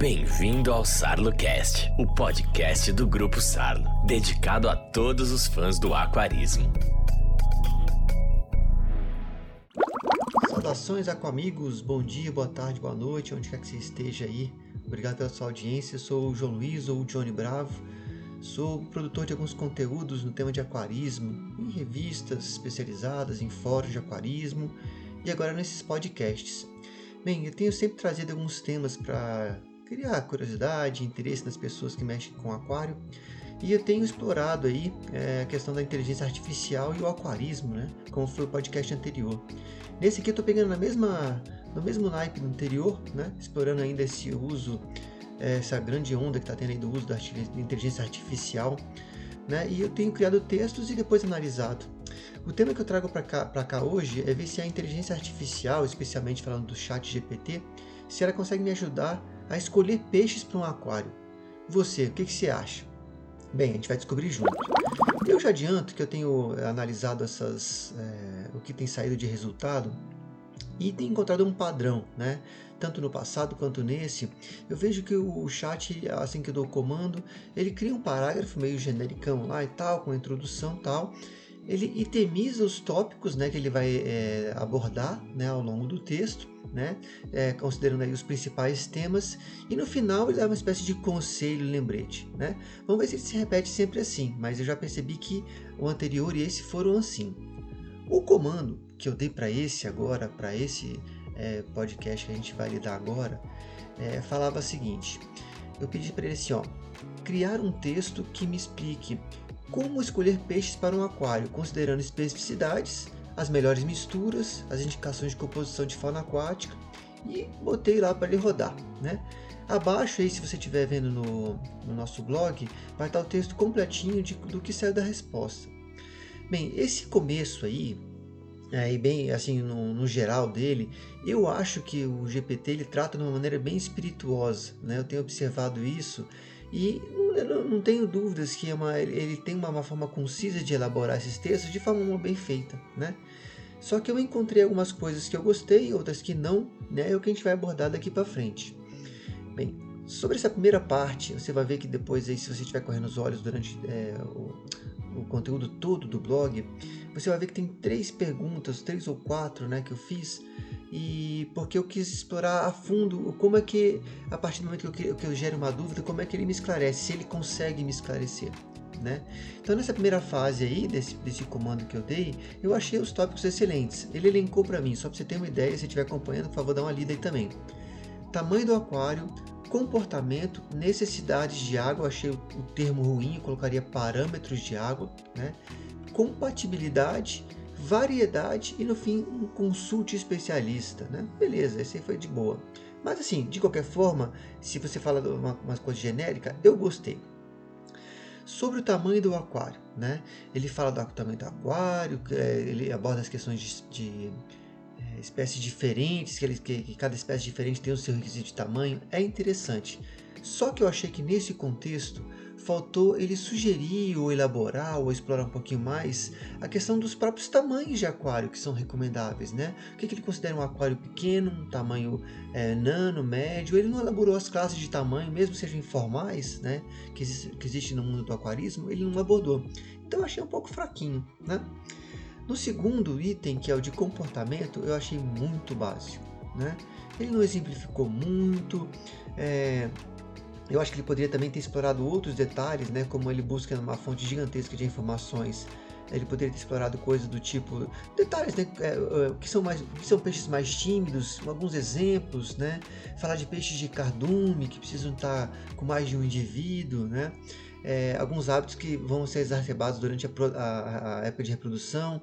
Bem-vindo ao SarloCast, o podcast do Grupo Sarlo, dedicado a todos os fãs do aquarismo. Saudações aquamigos, bom dia, boa tarde, boa noite, onde quer que você esteja aí. Obrigado pela sua audiência, sou o João Luiz ou Johnny Bravo. Sou produtor de alguns conteúdos no tema de aquarismo, em revistas especializadas, em fóruns de aquarismo e agora nesses podcasts. Bem, eu tenho sempre trazido alguns temas para criar curiosidade, interesse nas pessoas que mexem com aquário. E eu tenho explorado aí é, a questão da inteligência artificial e o aquarismo, né? Como foi o podcast anterior. Nesse aqui eu estou pegando na mesma, no mesmo naipe do anterior, né? Explorando ainda esse uso, é, essa grande onda que está tendo aí do uso da inteligência artificial, né? E eu tenho criado textos e depois analisado. O tema que eu trago para cá, cá hoje é ver se a inteligência artificial, especialmente falando do chat GPT, se ela consegue me ajudar a escolher peixes para um aquário. Você, o que, que você acha? Bem, a gente vai descobrir junto. Eu já adianto que eu tenho eh, analisado essas, é, o que tem saído de resultado e tenho encontrado um padrão, né? Tanto no passado quanto nesse, eu vejo que o chat, assim que eu dou o comando, ele cria um parágrafo meio genericão lá e tal, com introdução e tal, ele itemiza os tópicos né, que ele vai é, abordar né, ao longo do texto, né, é, considerando aí os principais temas, e no final ele dá uma espécie de conselho lembrete. Né? Vamos ver se ele se repete sempre assim, mas eu já percebi que o anterior e esse foram assim. O comando que eu dei para esse agora, para esse é, podcast que a gente vai lidar agora, é, falava o seguinte: eu pedi para ele assim, ó, criar um texto que me explique como escolher peixes para um aquário, considerando especificidades, as melhores misturas, as indicações de composição de fauna aquática e botei lá para ele rodar, né? Abaixo aí, se você estiver vendo no, no, nosso blog, vai estar o texto completinho de, do que saiu da resposta. Bem, esse começo aí, aí bem assim no, no, geral dele, eu acho que o GPT ele trata de uma maneira bem espirituosa, né? Eu tenho observado isso e não, não tenho dúvidas que é uma, ele tem uma, uma, forma concisa de elaborar esses textos de forma bem feita, né? Só que eu encontrei algumas coisas que eu gostei, outras que não, né? É o que a gente vai abordar daqui para frente. Bem, sobre essa primeira parte, você vai ver que depois aí, se você estiver correndo os olhos durante é, o, o conteúdo todo do blog, você vai ver que tem três perguntas, três ou quatro, né, que eu fiz e porque eu quis explorar a fundo como é que, a partir do momento que eu, que eu gero uma dúvida, como é que ele me esclarece, se ele consegue me esclarecer. Né? Então nessa primeira fase aí desse, desse comando que eu dei, eu achei os tópicos excelentes. Ele elencou para mim, só para você ter uma ideia, se estiver acompanhando, por favor, dá uma lida aí também. Tamanho do aquário, comportamento, necessidades de água, achei o, o termo ruim, eu colocaria parâmetros de água, né? compatibilidade, variedade e no fim um consulte especialista, né? Beleza, esse aí foi de boa. Mas assim, de qualquer forma, se você fala uma, uma coisa genérica, eu gostei. Sobre o tamanho do aquário, né? Ele fala do tamanho do aquário, é, ele aborda as questões de, de é, espécies diferentes, que, ele, que, que cada espécie diferente tem o seu requisito de tamanho. É interessante. Só que eu achei que nesse contexto faltou ele sugerir ou elaborar ou explorar um pouquinho mais a questão dos próprios tamanhos de aquário que são recomendáveis, né? O que, que ele considera um aquário pequeno, um tamanho é, nano, médio? Ele não elaborou as classes de tamanho, mesmo sejam informais, né? Que, existe, que existe no mundo do aquarismo, ele não abordou. Então eu achei um pouco fraquinho, né? No segundo item, que é o de comportamento, eu achei muito básico, né? Ele não exemplificou muito, é, eu acho que ele poderia também ter explorado outros detalhes, né, como ele busca uma fonte gigantesca de informações. Ele poderia ter explorado coisas do tipo detalhes, né, é, é, que são mais, que são peixes mais tímidos, alguns exemplos, né, falar de peixes de cardume que precisam estar com mais de um indivíduo, né, é, alguns hábitos que vão ser exacerbados durante a, a, a época de reprodução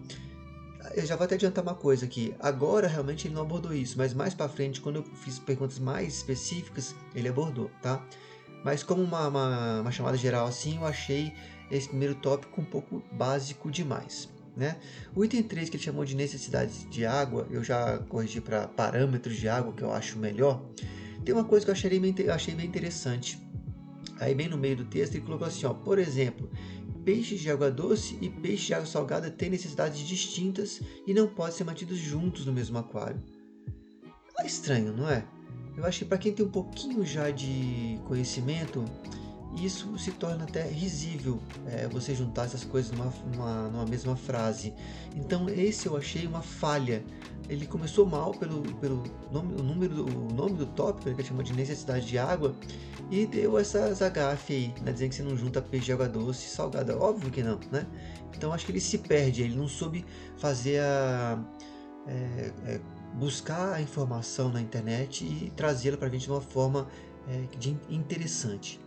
eu já vou até adiantar uma coisa aqui. Agora realmente ele não abordou isso, mas mais para frente, quando eu fiz perguntas mais específicas, ele abordou, tá? Mas como uma, uma, uma chamada geral assim, eu achei esse primeiro tópico um pouco básico demais. Né? O item 3 que ele chamou de necessidades de água, eu já corrigi para parâmetros de água, que eu acho melhor. Tem uma coisa que eu achei bem, achei bem interessante. Aí, bem no meio do texto, ele colocou assim: ó, por exemplo, peixes de água doce e peixes de água salgada têm necessidades distintas e não podem ser mantidos juntos no mesmo aquário. É estranho, não é? Eu acho que para quem tem um pouquinho já de conhecimento, isso se torna até risível é, você juntar essas coisas numa, numa, numa, mesma frase. Então esse eu achei uma falha. Ele começou mal pelo, pelo nome, o, número, o nome do tópico, que chamou de necessidade de água, e deu essas agafe aí, né, dizendo que você não junta peixe de água doce e salgada. Óbvio que não, né? Então acho que ele se perde, ele não soube fazer a... É, é, buscar a informação na internet e trazê-la para a gente de uma forma é, de interessante.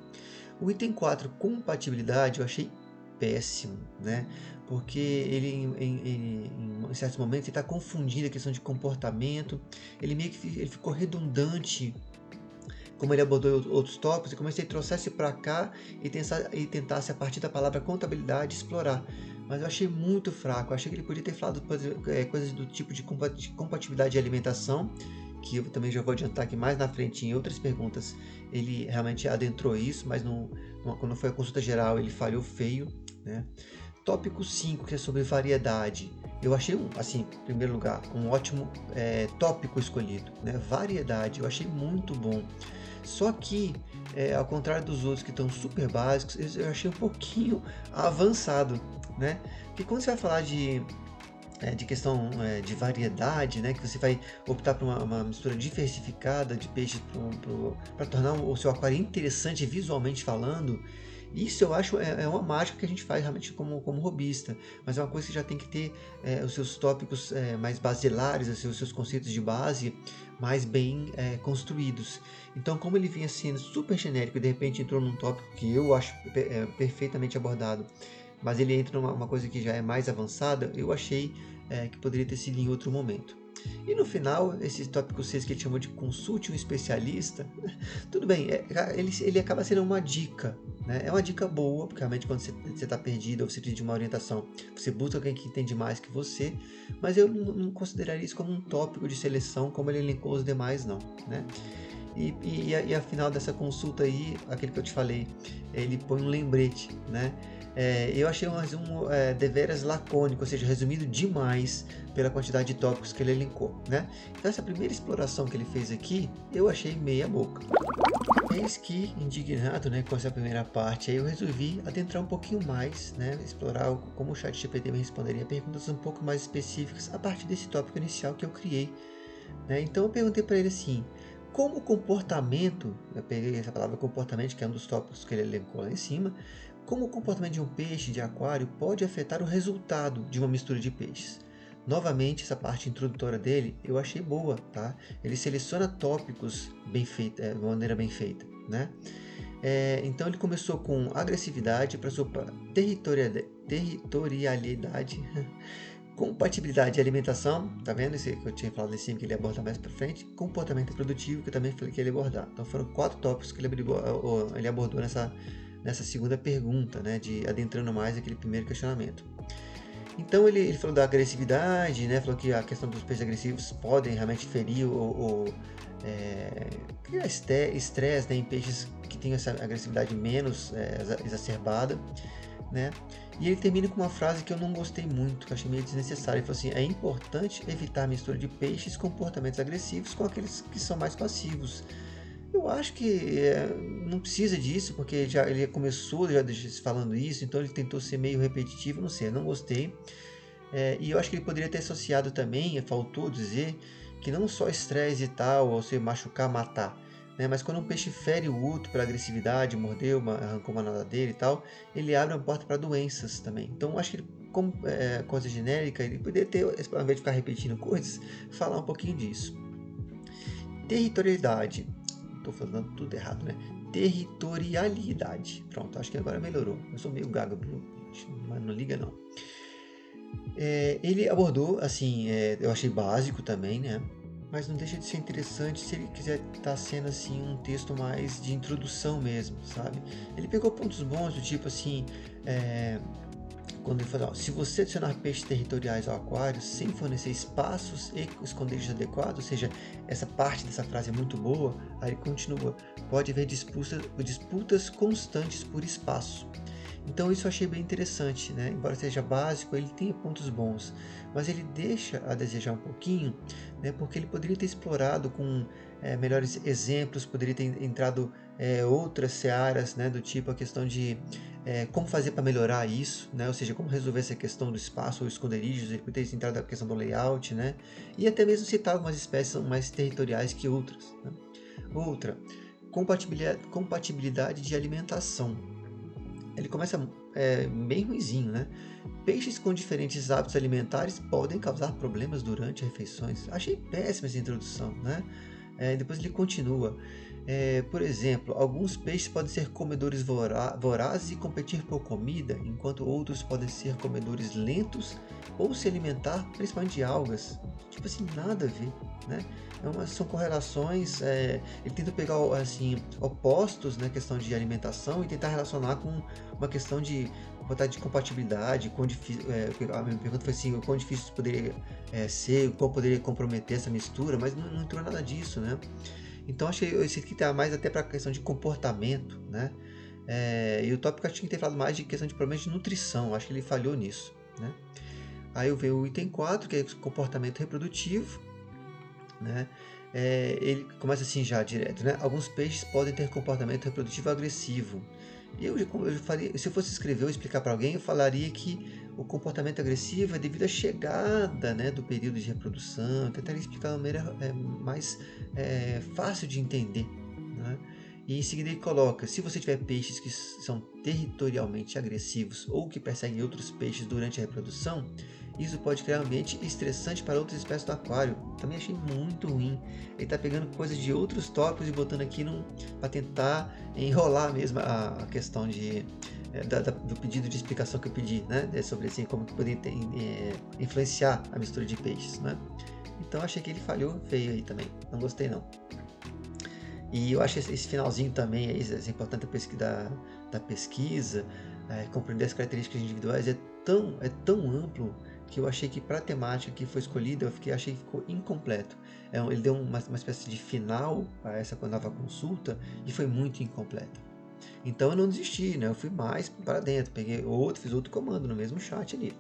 O item 4, compatibilidade, eu achei péssimo, né? Porque ele, em, em, em certos momentos, está confundindo a questão de comportamento, ele meio que ele ficou redundante como ele abordou outros tópicos, e como se ele para cá e, e tentasse, a partir da palavra contabilidade, explorar. Mas eu achei muito fraco. Eu achei que ele podia ter falado é, coisas do tipo de compatibilidade de alimentação, que eu também já vou adiantar que mais na frente em outras perguntas ele realmente adentrou isso, mas quando foi a consulta geral ele falhou feio. Né? Tópico 5, que é sobre variedade. Eu achei, assim, em primeiro lugar, um ótimo é, tópico escolhido. Né? Variedade, eu achei muito bom. Só que, é, ao contrário dos outros que estão super básicos, eu achei um pouquinho avançado. Né? Porque quando você vai falar de é, de questão é, de variedade, né, que você vai optar por uma, uma mistura diversificada de peixes para tornar o seu aquário interessante visualmente falando. Isso eu acho é, é, uma mágica que a gente faz realmente como, como robista, mas é uma coisa que já tem que ter é, os seus tópicos é, mais basilares, assim, os seus conceitos de base mais bem é, construídos. Então, como ele vinha sendo super genérico e de repente entrou num tópico que eu acho é, perfeitamente abordado mas ele entra numa coisa que já é mais avançada, eu achei é, que poderia ter sido em outro momento. E no final, esse tópico 6 que ele chamou de consulte um especialista, tudo bem, é, ele, ele acaba sendo uma dica, né? é uma dica boa, porque realmente quando você está perdido ou você precisa de uma orientação, você busca alguém que entende mais que você, mas eu não, não consideraria isso como um tópico de seleção, como ele elencou os demais, não. Né? E, e, e, a, final dessa consulta aí, aquele que eu te falei, ele põe um lembrete, né? É, eu achei um resumo é, deveras lacônico, ou seja, resumido demais pela quantidade de tópicos que ele elencou. Né? Então, essa primeira exploração que ele fez aqui, eu achei meia boca. Eis que, indignado né, com essa primeira parte, eu resolvi adentrar um pouquinho mais, né, explorar como o chat GPT me responderia perguntas um pouco mais específicas a partir desse tópico inicial que eu criei. Né? Então, eu perguntei para ele assim: como o comportamento, eu peguei essa palavra comportamento, que é um dos tópicos que ele elencou lá em cima, como o comportamento de um peixe de aquário pode afetar o resultado de uma mistura de peixes. Novamente, essa parte introdutória dele eu achei boa, tá? Ele seleciona tópicos bem feita, é, de maneira bem feita, né? É, então ele começou com agressividade para sua territorialidade, compatibilidade de alimentação, tá vendo esse que eu tinha falado em cima que ele aborda mais para frente, comportamento produtivo que eu também falei que ele abordar. Então foram quatro tópicos que ele ele abordou nessa nessa segunda pergunta, né, de adentrando mais aquele primeiro questionamento. Então ele, ele falou da agressividade, né, falou que a questão dos peixes agressivos podem realmente ferir ou, ou é, criar estresse né, em peixes que têm essa agressividade menos é, exacerbada, né? E ele termina com uma frase que eu não gostei muito, que eu achei meio desnecessária. Ele falou assim: é importante evitar a mistura de peixes com comportamentos agressivos com aqueles que são mais passivos. Eu acho que é, não precisa disso, porque já ele começou já falando isso, então ele tentou ser meio repetitivo, não sei, não gostei. É, e eu acho que ele poderia ter associado também, faltou dizer, que não só estresse e tal, ou se machucar, matar, né? mas quando um peixe fere o outro pela agressividade, mordeu, uma, arrancou uma nadadeira e tal, ele abre uma porta para doenças também. Então acho que ele, como é, coisa genérica, ele poderia ter, ao invés de ficar repetindo coisas, falar um pouquinho disso. Territorialidade Tô falando tudo errado, né? Territorialidade. Pronto, acho que agora melhorou. Eu sou meio gago, mas não liga não. É, ele abordou, assim, é, eu achei básico também, né? Mas não deixa de ser interessante se ele quiser estar tá sendo assim um texto mais de introdução mesmo, sabe? Ele pegou pontos bons do tipo assim, é, quando ele fala, ó, se você adicionar peixes territoriais ao aquário sem fornecer espaços e esconderijos adequados, ou seja, essa parte dessa frase é muito boa, aí ele continua, pode haver disputas, disputas constantes por espaço. Então isso eu achei bem interessante, né? Embora seja básico, ele tem pontos bons, mas ele deixa a desejar um pouquinho, né? Porque ele poderia ter explorado com é, melhores exemplos, poderia ter entrado é, outras searas, né? Do tipo a questão de é, como fazer para melhorar isso, né? Ou seja, como resolver essa questão do espaço ou esconderijos, ele poderia ter entrado na questão do layout, né? E até mesmo citar algumas espécies mais territoriais que outras. Né? Outra, compatibilidade de alimentação ele começa é, bem ruizinho, né? Peixes com diferentes hábitos alimentares podem causar problemas durante refeições. Achei péssima essa introdução, né? É, depois ele continua. É, por exemplo, alguns peixes podem ser comedores vorazes e competir por comida, enquanto outros podem ser comedores lentos ou se alimentar principalmente de algas. Tipo assim, nada a ver, né? É uma, são correlações, é, ele tenta pegar assim, opostos na né, questão de alimentação e tentar relacionar com uma questão de vontade de compatibilidade, quão difícil, é, a minha pergunta foi assim, quão difícil poderia é, ser, qual poderia comprometer essa mistura, mas não, não entrou nada disso, né? Então achei esse aqui tá mais até para a questão de comportamento, né? É, e o tópico acho que tem falado mais de questão de problemas de nutrição, acho que ele falhou nisso, né? Aí eu vejo o item 4, que é comportamento reprodutivo, né? É, ele começa assim já direto, né? Alguns peixes podem ter comportamento reprodutivo agressivo. Eu, eu faria, se eu fosse escrever ou explicar para alguém, eu falaria que o comportamento agressivo é devido à chegada né, do período de reprodução. Eu tentaria explicar de uma maneira é, mais é, fácil de entender. Né? E em seguida ele coloca: se você tiver peixes que são territorialmente agressivos ou que perseguem outros peixes durante a reprodução, isso pode criar um ambiente estressante para outras espécies do aquário. Também achei muito ruim. Ele está pegando coisas de outros tópicos e botando aqui para tentar enrolar mesmo a, a questão de, da, da, do pedido de explicação que eu pedi, né? É sobre assim, como que poderia é, influenciar a mistura de peixes, né? Então achei que ele falhou feio aí também. Não gostei não. E eu acho esse, finalzinho também é, é importante da, da pesquisa, é, compreender as características individuais é tão, é tão amplo que eu achei que para a temática que foi escolhida, eu fiquei, achei que ficou incompleto. É, ele deu uma, uma espécie de final a essa nova consulta e foi muito incompleto. Então eu não desisti, né? Eu fui mais para dentro, peguei outro, fiz outro comando no mesmo chat ali.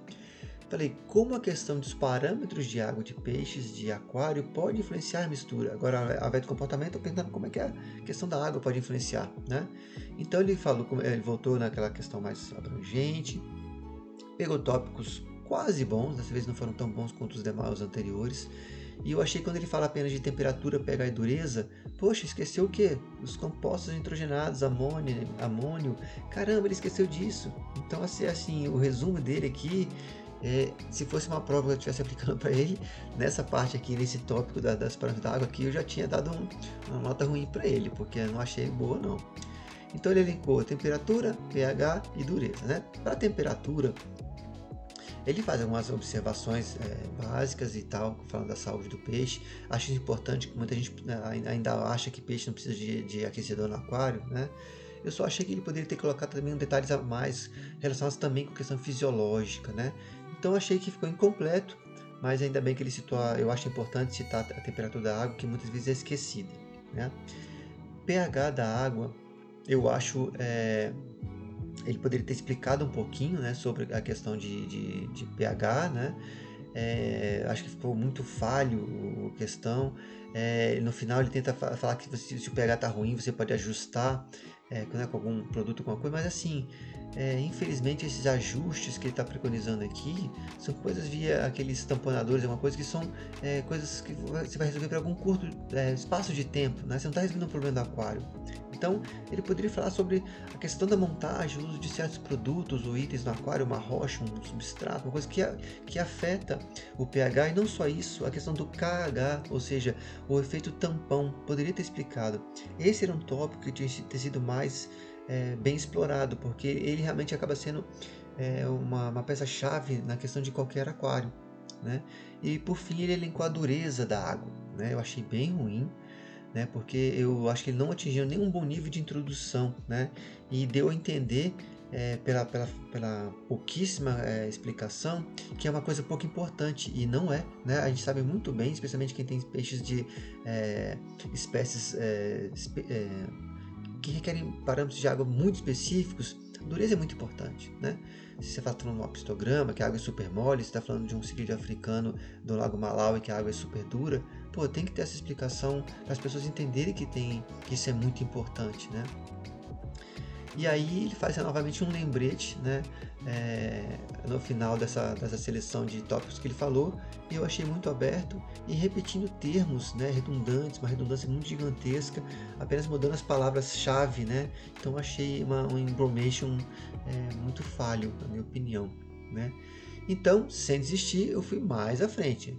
Falei, como a questão dos parâmetros de água de peixes de aquário pode influenciar a mistura? Agora, a vez do comportamento, eu pensando como é que a questão da água pode influenciar, né? Então ele falou, ele voltou naquela questão mais abrangente, pegou tópicos quase bons, dessa vez não foram tão bons quanto os demais anteriores. E eu achei que quando ele fala apenas de temperatura, pH e dureza, poxa, esqueceu o quê? Os compostos nitrogenados, amônio, amônio. Caramba, ele esqueceu disso. Então, assim, assim o resumo dele aqui é, se fosse uma prova que eu estivesse aplicando para ele, nessa parte aqui, nesse tópico da, das parâmetros da água aqui, eu já tinha dado um, uma nota ruim para ele, porque eu não achei boa não. Então ele elencou temperatura, pH e dureza. Né? Para temperatura, ele faz algumas observações é, básicas e tal, falando da saúde do peixe. Acho importante que muita gente né, ainda acha que peixe não precisa de, de aquecedor no aquário, né? Eu só achei que ele poderia ter colocado também detalhes a mais relacionados também com questão fisiológica, né? Então achei que ficou incompleto, mas ainda bem que ele citou, eu acho importante citar a temperatura da água, que muitas vezes é esquecida. Né? pH da água, eu acho, é, ele poderia ter explicado um pouquinho né, sobre a questão de, de, de pH, né? É, acho que ficou muito falho a questão. É, no final ele tenta falar que se, se o pH está ruim, você pode ajustar é, né, com algum produto, alguma coisa, mas assim, é, infelizmente esses ajustes que ele está preconizando aqui são coisas via aqueles tamponadores, é uma coisa que são é, coisas que você vai resolver para algum curto é, espaço de tempo, né? você não está resolvendo um problema do aquário. Então ele poderia falar sobre a questão da montagem, o uso de certos produtos ou itens no aquário, uma rocha, um substrato, uma coisa que, que afeta o pH e não só isso, a questão do KH, ou seja, o efeito tampão, poderia ter explicado. Esse era um tópico que tinha sido mais é, bem explorado, porque ele realmente acaba sendo é, uma, uma peça-chave na questão de qualquer aquário. Né? E por fim ele elencou a dureza da água. Né? Eu achei bem ruim, né? porque eu acho que ele não atingiu nenhum bom nível de introdução né? e deu a entender é, pela, pela, pela pouquíssima é, explicação que é uma coisa pouco importante e não é. Né? A gente sabe muito bem, especialmente quem tem peixes de é, espécies é, é, que requerem parâmetros de água muito específicos, Dureza é muito importante, né? Se você está falando de um apistograma, que a água é super mole, se está falando de um ciclídeo africano do Lago Malawi, que a água é super dura, pô, tem que ter essa explicação para as pessoas entenderem que, tem, que isso é muito importante, né? E aí ele faz novamente um lembrete, né? É, no final dessa, dessa seleção de tópicos que ele falou, e eu achei muito aberto e repetindo termos né, redundantes, uma redundância muito gigantesca, apenas mudando as palavras-chave, né? Então achei uma, um information é, muito falho, na minha opinião, né? Então, sem desistir, eu fui mais à frente.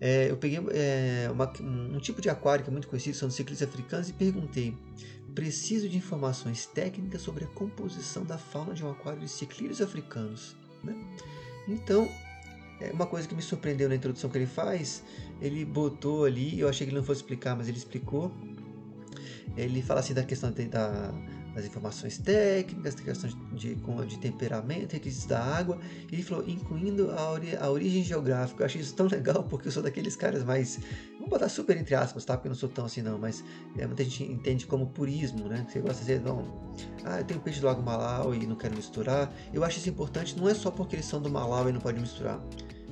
É, eu peguei é, uma, um tipo de aquário que é muito conhecido, são os ciclistas africanos, e perguntei preciso de informações técnicas sobre a composição da fauna de um aquário de ciclídeos africanos. Né? Então, é uma coisa que me surpreendeu na introdução que ele faz, ele botou ali, eu achei que ele não fosse explicar, mas ele explicou. Ele fala assim da questão da, das informações técnicas, questão de, de, de temperamento, requisitos da água. E ele falou, incluindo a, ori, a origem geográfica. Eu achei isso tão legal porque eu sou daqueles caras mais. Vamos botar super entre aspas, tá? Porque eu não sou tão assim, não. Mas é, muita gente entende como purismo, né? Você gosta de dizer, não. Ah, eu tenho peixe do Lago Malau e não quero misturar. Eu acho isso importante, não é só porque eles são do Malau e não pode misturar.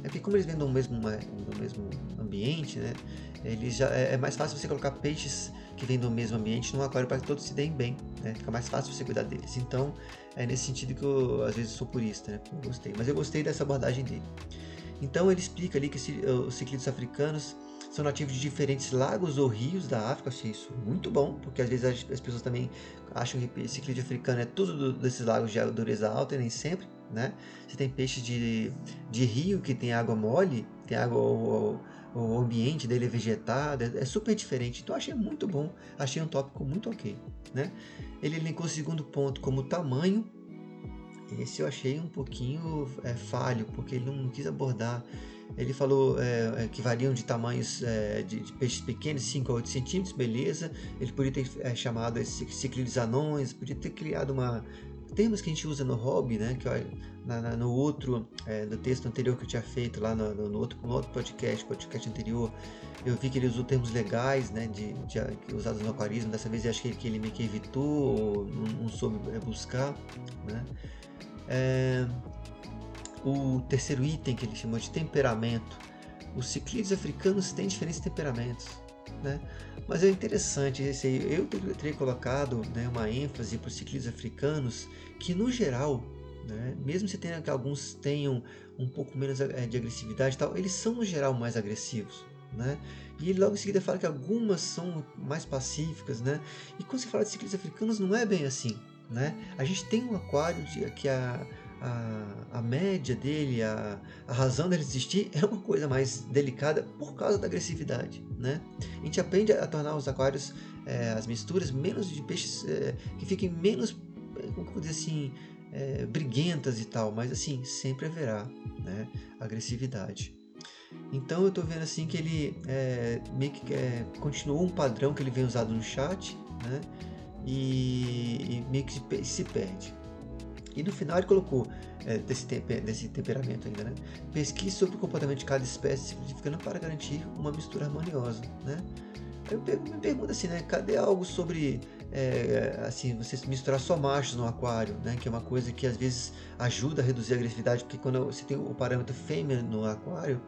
É porque como eles vêm do mesmo, do mesmo ambiente, né? Eles já, é, é mais fácil você colocar peixes que vêm do mesmo ambiente num aquário para que todos se deem bem, né? Fica mais fácil você cuidar deles. Então, é nesse sentido que eu às vezes sou purista, né? Eu gostei, mas eu gostei dessa abordagem dele. Então, ele explica ali que os ciclídeos africanos são nativos de diferentes lagos ou rios da África. Achei isso muito bom, porque às vezes as, as pessoas também acham que ciclídeo africano é tudo do, desses lagos de dureza alta e nem sempre, né? Você tem peixes de, de rio que tem água mole, tem água ou, o ambiente dele é vegetado, é, é super diferente. Então achei muito bom, achei um tópico muito ok. Né? Ele elencou o segundo ponto como tamanho. Esse eu achei um pouquinho é, falho, porque ele não quis abordar. Ele falou é, é que variam de tamanhos é, de, de, peixes pequenos, 5 a 8 centímetros, beleza. Ele podia ter é, chamado esses ciclídeos anões, podia ter criado uma, termos que a gente usa no hobby, né? Que na, na, no outro, é, no texto anterior que eu tinha feito lá no, no, outro, no outro podcast, podcast anterior, eu vi que ele usou termos legais, né? De, de usados no aquarismo. Dessa vez eu acho que, que ele meio que evitou ou não, não soube é, buscar, né? É, o terceiro item que ele chamou de temperamento. Os ciclídeos africanos têm diferentes temperamentos. Né? Mas é interessante esse aí. Eu teria colocado né, uma ênfase para os ciclistas africanos que, no geral, né, mesmo se tenha que alguns tenham um pouco menos eh, de agressividade, tal, eles são no geral mais agressivos. Né? E ele logo em seguida fala que algumas são mais pacíficas, né? E quando se fala de ciclistas africanos, não é bem assim, né? A gente tem um aquário de, que a, a, a média dele, a, a razão dele existir é uma coisa mais delicada por causa da agressividade, né? A gente aprende a tornar os aquários, é, as misturas, menos de peixes é, que fiquem menos, como dizer assim, é, briguentas e tal, mas assim, sempre haverá né, agressividade. Então eu estou vendo assim que ele é, meio que é, continuou um padrão que ele vem usado no chat, né? E, e meio que se perde. E no final ele colocou é, desse, desse temperamento ainda, né? Pesquise sobre o comportamento de cada espécie significando para garantir uma mistura harmoniosa, né? Eu me pergunto assim, né? Cadê algo sobre é, assim você misturar só machos no aquário, né? Que é uma coisa que às vezes ajuda a reduzir a agressividade, porque quando você tem o parâmetro fêmea no aquário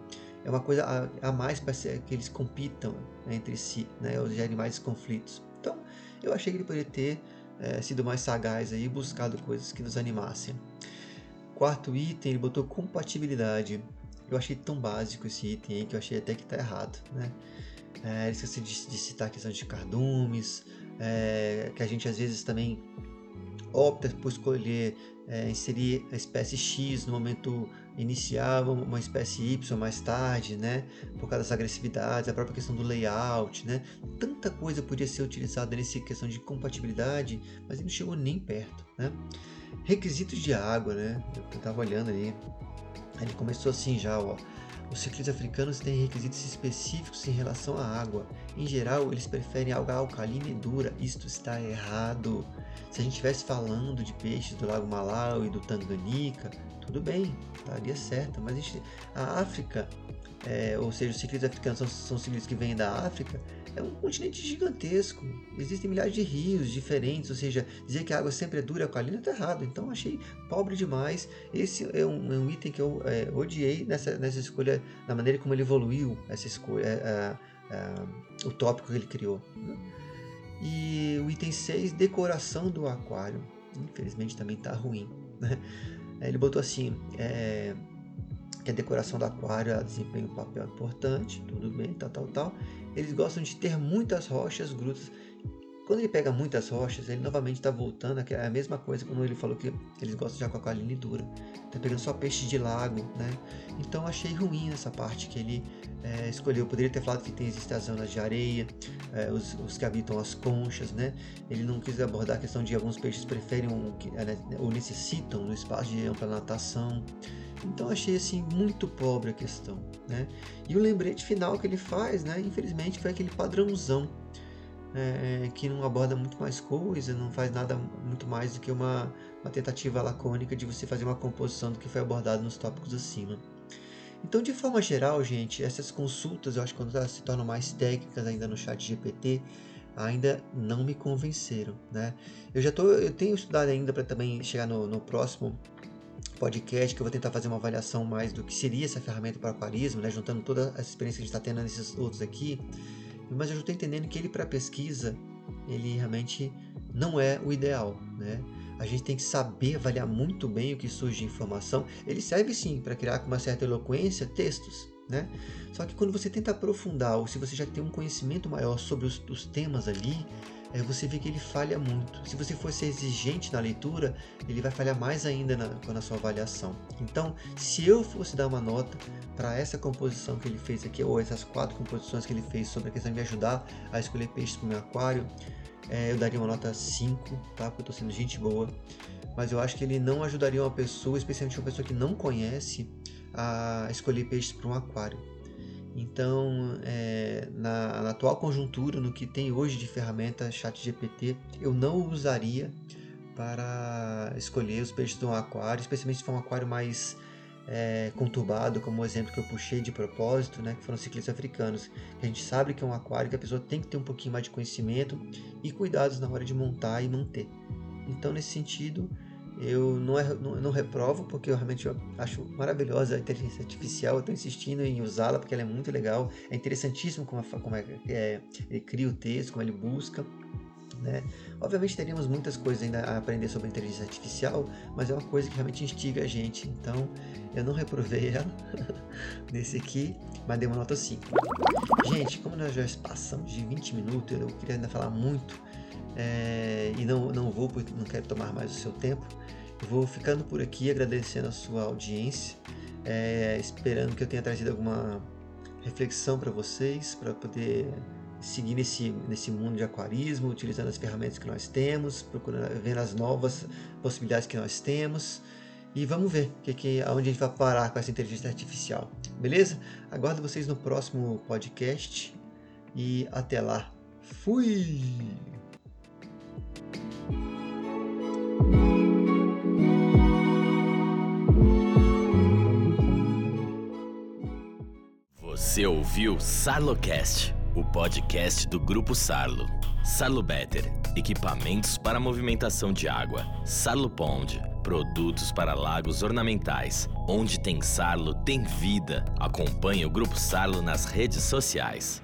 é uma coisa a, a mais para que eles compitam né, entre si, né? Os animais conflitos. Então eu achei que ele poderia ter é, sido mais sagaz aí buscado coisas que nos animassem. Quarto item, ele botou compatibilidade. Eu achei tão básico esse item aí que eu achei até que está errado, né? É, esqueci de, de, citar a questão de cardumes, é, que a gente às vezes também opta por escolher é, inserir a espécie X no momento inicial, uma espécie Y mais tarde, né? Por causa das agressividades, a própria questão do layout, né? Tanta coisa podia ser utilizada nessa questão de compatibilidade, mas ele não chegou nem perto, né? Requisitos de água, né? Eu estava olhando ali, ele começou assim já, ó. Os ciclistas africanos têm requisitos específicos em relação à água. Em geral, eles preferem água alcalina e dura. Isto está errado. Se a gente estivesse falando de peixes do Lago Malau e do Tanganica, tudo bem, estaria certo. Mas a, gente, a África é, ou seja, os ciclistas africanos são, são ciclistas que vêm da África, é um continente gigantesco. Existem milhares de rios diferentes, ou seja, dizer que a água sempre é dura com a linha está errado. Então achei pobre demais. Esse é um, é um item que eu é, odiei nessa, nessa escolha, na maneira como ele evoluiu essa escolha, é, é, é, o tópico que ele criou. Né? E o item 6, decoração do aquário. Infelizmente também está ruim. Né? Ele botou assim: é, que a decoração do aquário desempenha um papel importante, tudo bem, tal, tal, tal. Eles gostam de ter muitas rochas, grutas. Quando ele pega muitas rochas, ele novamente está voltando é a mesma coisa quando ele falou que eles gostam de aquacaline dura. Está pegando só peixe de lago, né? Então achei ruim essa parte que ele é, escolheu. Poderia ter falado que tem existem as zonas de areia, é, os, os, que habitam as conchas, né? Ele não quis abordar a questão de alguns peixes preferem um, é, ou necessitam no espaço de ampla natação. Então achei assim muito pobre a questão, né? E o lembrete final que ele faz, né? Infelizmente foi aquele padrãozão é, que não aborda muito mais coisa, não faz nada muito mais do que uma, uma tentativa lacônica de você fazer uma composição do que foi abordado nos tópicos acima. Então, de forma geral, gente, essas consultas, eu acho que quando elas se tornam mais técnicas ainda no chat GPT, ainda não me convenceram, né? Eu já tô, eu tenho estudado ainda para também chegar no, no próximo podcast, que eu vou tentar fazer uma avaliação mais do que seria essa ferramenta para aquarismo, né, juntando toda essa experiência que a gente está tendo nesses outros aqui. Mas eu já estou entendendo que ele para pesquisa, ele realmente não é o ideal, né? A gente tem que saber avaliar muito bem o que surge de informação. Ele serve sim para criar com uma certa eloquência textos, né? Só que quando você tenta aprofundar, ou se você já tem um conhecimento maior sobre os, os temas ali, é, você vê que ele falha muito. Se você for ser exigente na leitura, ele vai falhar mais ainda na, na sua avaliação. Então, se eu fosse dar uma nota para essa composição que ele fez aqui, ou essas quatro composições que ele fez sobre a questão de me ajudar a escolher peixes para o meu aquário, é, eu daria uma nota 5, tá? Porque eu estou sendo gente boa. Mas eu acho que ele não ajudaria uma pessoa, especialmente uma pessoa que não conhece, a escolher peixes para um aquário. Então, é, na, na, atual conjuntura, no que tem hoje de ferramenta ChatGPT, eu não usaria para escolher os peixes de um aquário, especialmente se for um aquário mais é, conturbado, como o exemplo que eu puxei de propósito, né, que foram ciclistas africanos. A gente sabe que é um aquário que a pessoa tem que ter um pouquinho mais de conhecimento e cuidados na hora de montar e manter. Então, nesse sentido, eu não, é, não, não, reprovo, porque eu realmente acho maravilhosa a inteligência artificial. Eu estou insistindo em usá-la porque ela é muito legal. É interessantíssimo como, como é, é, ele cria o texto, como ele busca. Né? Obviamente teríamos muitas coisas ainda a aprender sobre inteligência artificial, mas é uma coisa que realmente instiga a gente. Então eu não reprovei ela nesse aqui, mas dei uma nota 5. Gente, como nós já passamos de 20 minutos, eu queria ainda falar muito é, e não, não vou porque não quero tomar mais o seu tempo. vou ficando por aqui agradecendo a sua audiência, é, esperando que eu tenha trazido alguma reflexão para vocês, para poder seguir nesse, nesse mundo de aquarismo, utilizando as ferramentas que nós temos, procurando ver as novas possibilidades que nós temos. E vamos ver que, que, aonde a gente vai parar com essa inteligência artificial. Beleza? Aguardo vocês no próximo podcast. E até lá. Fui! Você ouviu Sarlocast, o podcast do Grupo Sarlo. Sarlo Better, equipamentos para movimentação de água. Sarlo Pond, produtos para lagos ornamentais. Onde tem Sarlo, tem vida. Acompanhe o Grupo Sarlo nas redes sociais.